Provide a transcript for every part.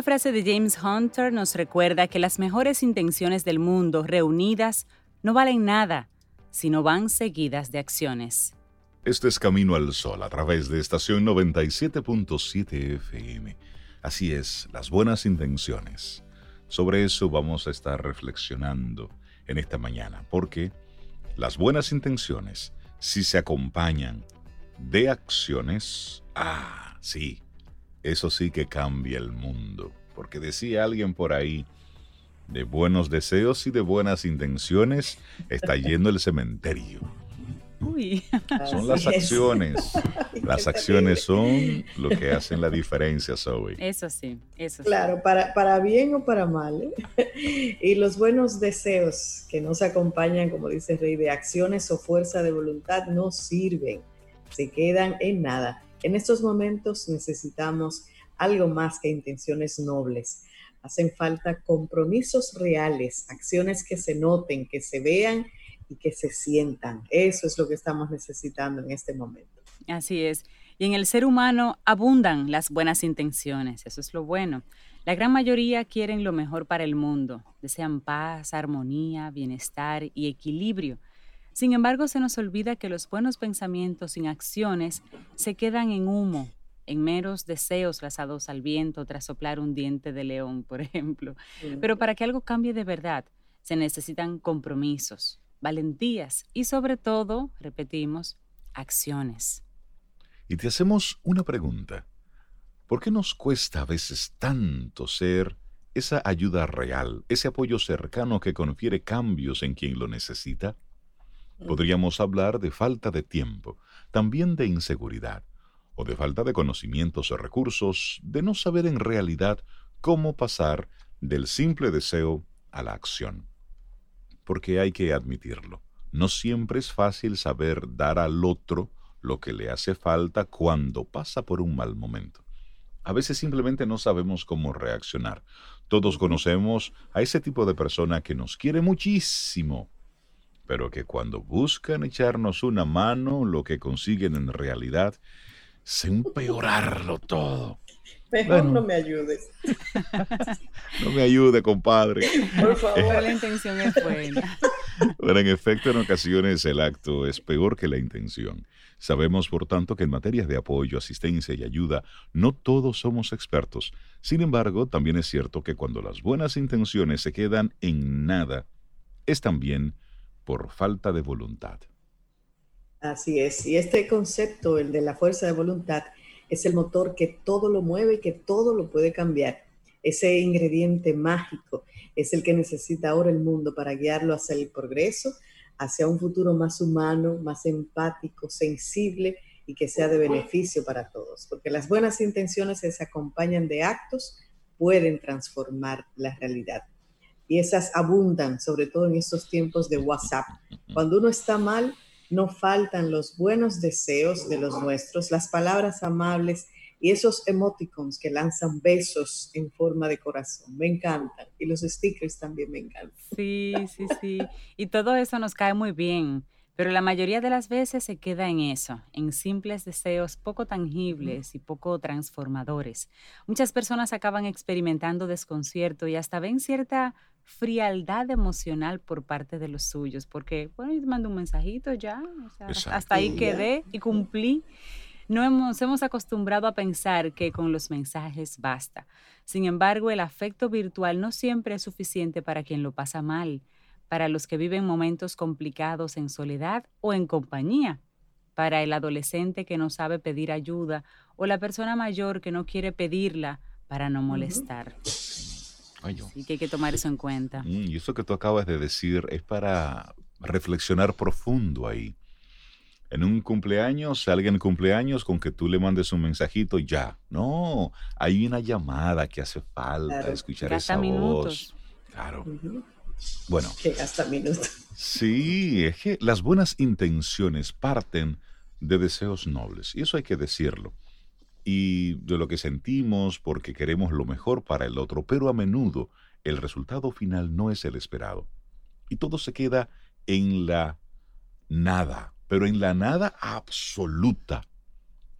Una frase de James Hunter nos recuerda que las mejores intenciones del mundo reunidas no valen nada si no van seguidas de acciones. Este es Camino al Sol a través de estación 97.7 FM. Así es, las buenas intenciones. Sobre eso vamos a estar reflexionando en esta mañana, porque las buenas intenciones, si se acompañan de acciones, ah, sí, eso sí que cambia el mundo. Porque decía alguien por ahí, de buenos deseos y de buenas intenciones está yendo el cementerio. Uy. Son las acciones. Las acciones son lo que hacen la diferencia, Zoe. Eso sí, eso claro, sí. para, para bien o para mal. ¿eh? Y los buenos deseos que no se acompañan, como dice Rey, de acciones o fuerza de voluntad no sirven, se quedan en nada. En estos momentos necesitamos algo más que intenciones nobles. Hacen falta compromisos reales, acciones que se noten, que se vean y que se sientan. Eso es lo que estamos necesitando en este momento. Así es. Y en el ser humano abundan las buenas intenciones, eso es lo bueno. La gran mayoría quieren lo mejor para el mundo, desean paz, armonía, bienestar y equilibrio. Sin embargo, se nos olvida que los buenos pensamientos sin acciones se quedan en humo, en meros deseos lanzados al viento tras soplar un diente de león, por ejemplo. Pero para que algo cambie de verdad, se necesitan compromisos, valentías y sobre todo, repetimos, acciones. Y te hacemos una pregunta. ¿Por qué nos cuesta a veces tanto ser esa ayuda real, ese apoyo cercano que confiere cambios en quien lo necesita? Podríamos hablar de falta de tiempo, también de inseguridad, o de falta de conocimientos o recursos, de no saber en realidad cómo pasar del simple deseo a la acción. Porque hay que admitirlo, no siempre es fácil saber dar al otro lo que le hace falta cuando pasa por un mal momento. A veces simplemente no sabemos cómo reaccionar. Todos conocemos a ese tipo de persona que nos quiere muchísimo, pero que cuando buscan echarnos una mano, lo que consiguen en realidad es empeorarlo todo. Mejor bueno. no me ayudes. no me ayude, compadre. Por favor. la intención es buena. Pero en efecto, en ocasiones el acto es peor que la intención. Sabemos, por tanto, que en materias de apoyo, asistencia y ayuda, no todos somos expertos. Sin embargo, también es cierto que cuando las buenas intenciones se quedan en nada, es también por falta de voluntad. Así es. Y este concepto, el de la fuerza de voluntad, es el motor que todo lo mueve y que todo lo puede cambiar. Ese ingrediente mágico es el que necesita ahora el mundo para guiarlo hacia el progreso, hacia un futuro más humano, más empático, sensible y que sea de beneficio para todos. Porque las buenas intenciones que se acompañan de actos pueden transformar la realidad. Y esas abundan, sobre todo en estos tiempos de WhatsApp. Cuando uno está mal, no faltan los buenos deseos de los nuestros, las palabras amables y esos emoticons que lanzan besos en forma de corazón. Me encantan. Y los stickers también me encantan. Sí, sí, sí. Y todo eso nos cae muy bien. Pero la mayoría de las veces se queda en eso, en simples deseos poco tangibles y poco transformadores. Muchas personas acaban experimentando desconcierto y hasta ven cierta frialdad emocional por parte de los suyos, porque, bueno, yo te mando un mensajito ya, o sea, hasta ahí quedé y cumplí. No hemos, hemos acostumbrado a pensar que con los mensajes basta. Sin embargo, el afecto virtual no siempre es suficiente para quien lo pasa mal, para los que viven momentos complicados en soledad o en compañía, para el adolescente que no sabe pedir ayuda o la persona mayor que no quiere pedirla para no molestar. Uh -huh. Así que hay que tomar eso en cuenta. Mm, y eso que tú acabas de decir es para reflexionar profundo ahí. En un cumpleaños, alguien cumpleaños con que tú le mandes un mensajito ya. No, hay una llamada que hace falta, claro. escuchar esa minutos. voz. Claro. Bueno. Que gasta minutos. Sí, es que las buenas intenciones parten de deseos nobles, y eso hay que decirlo, y de lo que sentimos porque queremos lo mejor para el otro, pero a menudo el resultado final no es el esperado, y todo se queda en la nada, pero en la nada absoluta.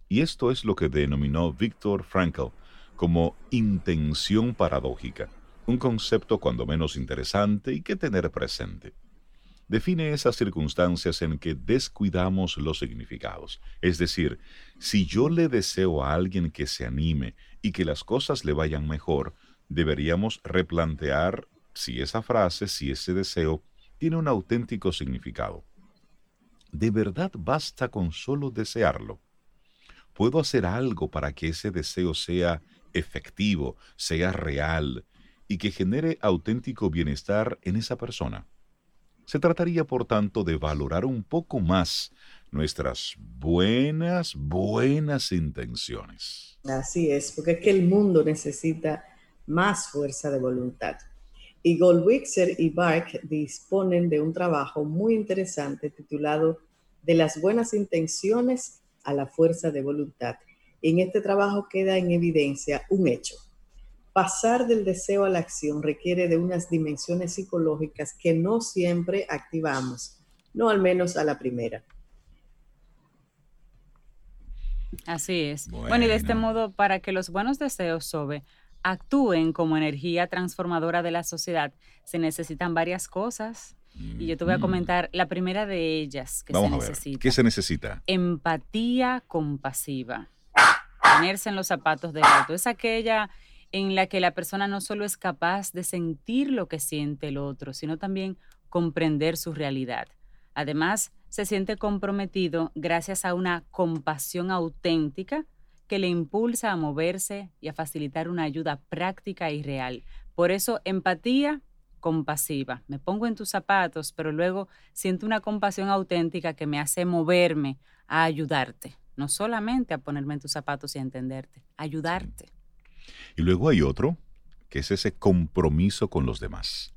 Y esto es lo que denominó Viktor Frankl como intención paradójica, un concepto cuando menos interesante y que tener presente define esas circunstancias en que descuidamos los significados. Es decir, si yo le deseo a alguien que se anime y que las cosas le vayan mejor, deberíamos replantear si esa frase, si ese deseo, tiene un auténtico significado. ¿De verdad basta con solo desearlo? ¿Puedo hacer algo para que ese deseo sea efectivo, sea real y que genere auténtico bienestar en esa persona? Se trataría, por tanto, de valorar un poco más nuestras buenas, buenas intenciones. Así es, porque es que el mundo necesita más fuerza de voluntad. Y Goldwixer y Bark disponen de un trabajo muy interesante titulado De las buenas intenciones a la fuerza de voluntad. En este trabajo queda en evidencia un hecho pasar del deseo a la acción requiere de unas dimensiones psicológicas que no siempre activamos, no al menos a la primera. Así es. Bueno, y de este modo, para que los buenos deseos, Sobe, actúen como energía transformadora de la sociedad, se necesitan varias cosas. Y yo te voy a mm. comentar la primera de ellas que se necesita. ¿Qué se necesita? Empatía compasiva. Ponerse en los zapatos del otro. Es aquella en la que la persona no solo es capaz de sentir lo que siente el otro, sino también comprender su realidad. Además, se siente comprometido gracias a una compasión auténtica que le impulsa a moverse y a facilitar una ayuda práctica y real. Por eso, empatía compasiva. Me pongo en tus zapatos, pero luego siento una compasión auténtica que me hace moverme a ayudarte, no solamente a ponerme en tus zapatos y a entenderte, ayudarte. Y luego hay otro, que es ese compromiso con los demás.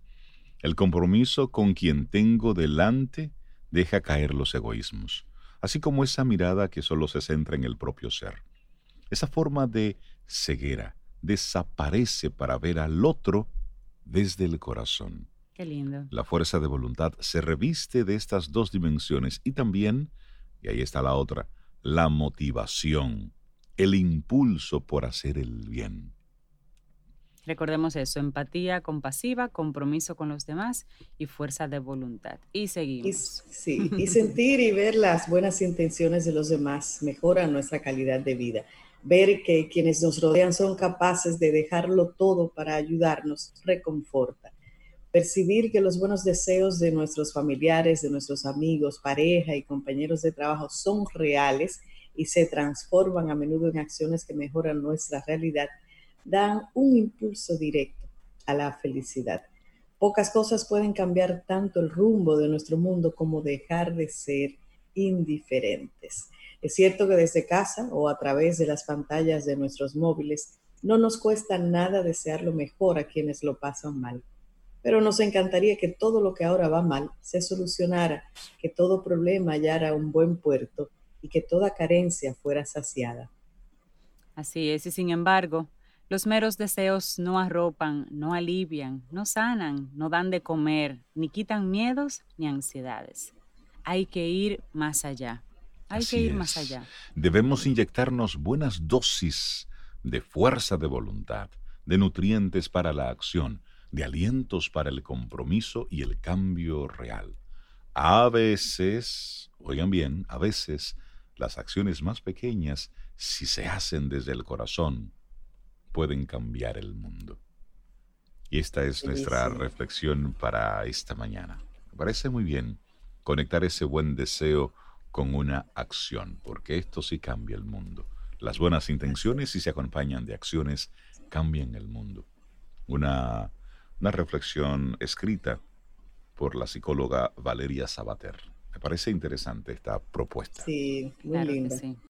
El compromiso con quien tengo delante deja caer los egoísmos, así como esa mirada que solo se centra en el propio ser. Esa forma de ceguera desaparece para ver al otro desde el corazón. Qué lindo. La fuerza de voluntad se reviste de estas dos dimensiones y también, y ahí está la otra, la motivación, el impulso por hacer el bien. Recordemos eso, empatía compasiva, compromiso con los demás y fuerza de voluntad. Y seguimos. sí, y sentir y ver las buenas intenciones de los demás mejora nuestra calidad de vida. Ver que quienes nos rodean son capaces de dejarlo todo para ayudarnos reconforta. Percibir que los buenos deseos de nuestros familiares, de nuestros amigos, pareja y compañeros de trabajo son reales y se transforman a menudo en acciones que mejoran nuestra realidad dan un impulso directo a la felicidad. Pocas cosas pueden cambiar tanto el rumbo de nuestro mundo como dejar de ser indiferentes. Es cierto que desde casa o a través de las pantallas de nuestros móviles no nos cuesta nada desear lo mejor a quienes lo pasan mal, pero nos encantaría que todo lo que ahora va mal se solucionara, que todo problema hallara un buen puerto y que toda carencia fuera saciada. Así es, y sin embargo, los meros deseos no arropan, no alivian, no sanan, no dan de comer, ni quitan miedos ni ansiedades. Hay que ir más allá. Hay que ir más allá. Debemos inyectarnos buenas dosis de fuerza de voluntad, de nutrientes para la acción, de alientos para el compromiso y el cambio real. A veces, oigan bien, a veces las acciones más pequeñas, si se hacen desde el corazón, pueden cambiar el mundo. Y esta es nuestra reflexión para esta mañana. Me parece muy bien conectar ese buen deseo con una acción, porque esto sí cambia el mundo. Las buenas intenciones, si se acompañan de acciones, cambian el mundo. Una, una reflexión escrita por la psicóloga Valeria Sabater. Me parece interesante esta propuesta. Sí, muy linda.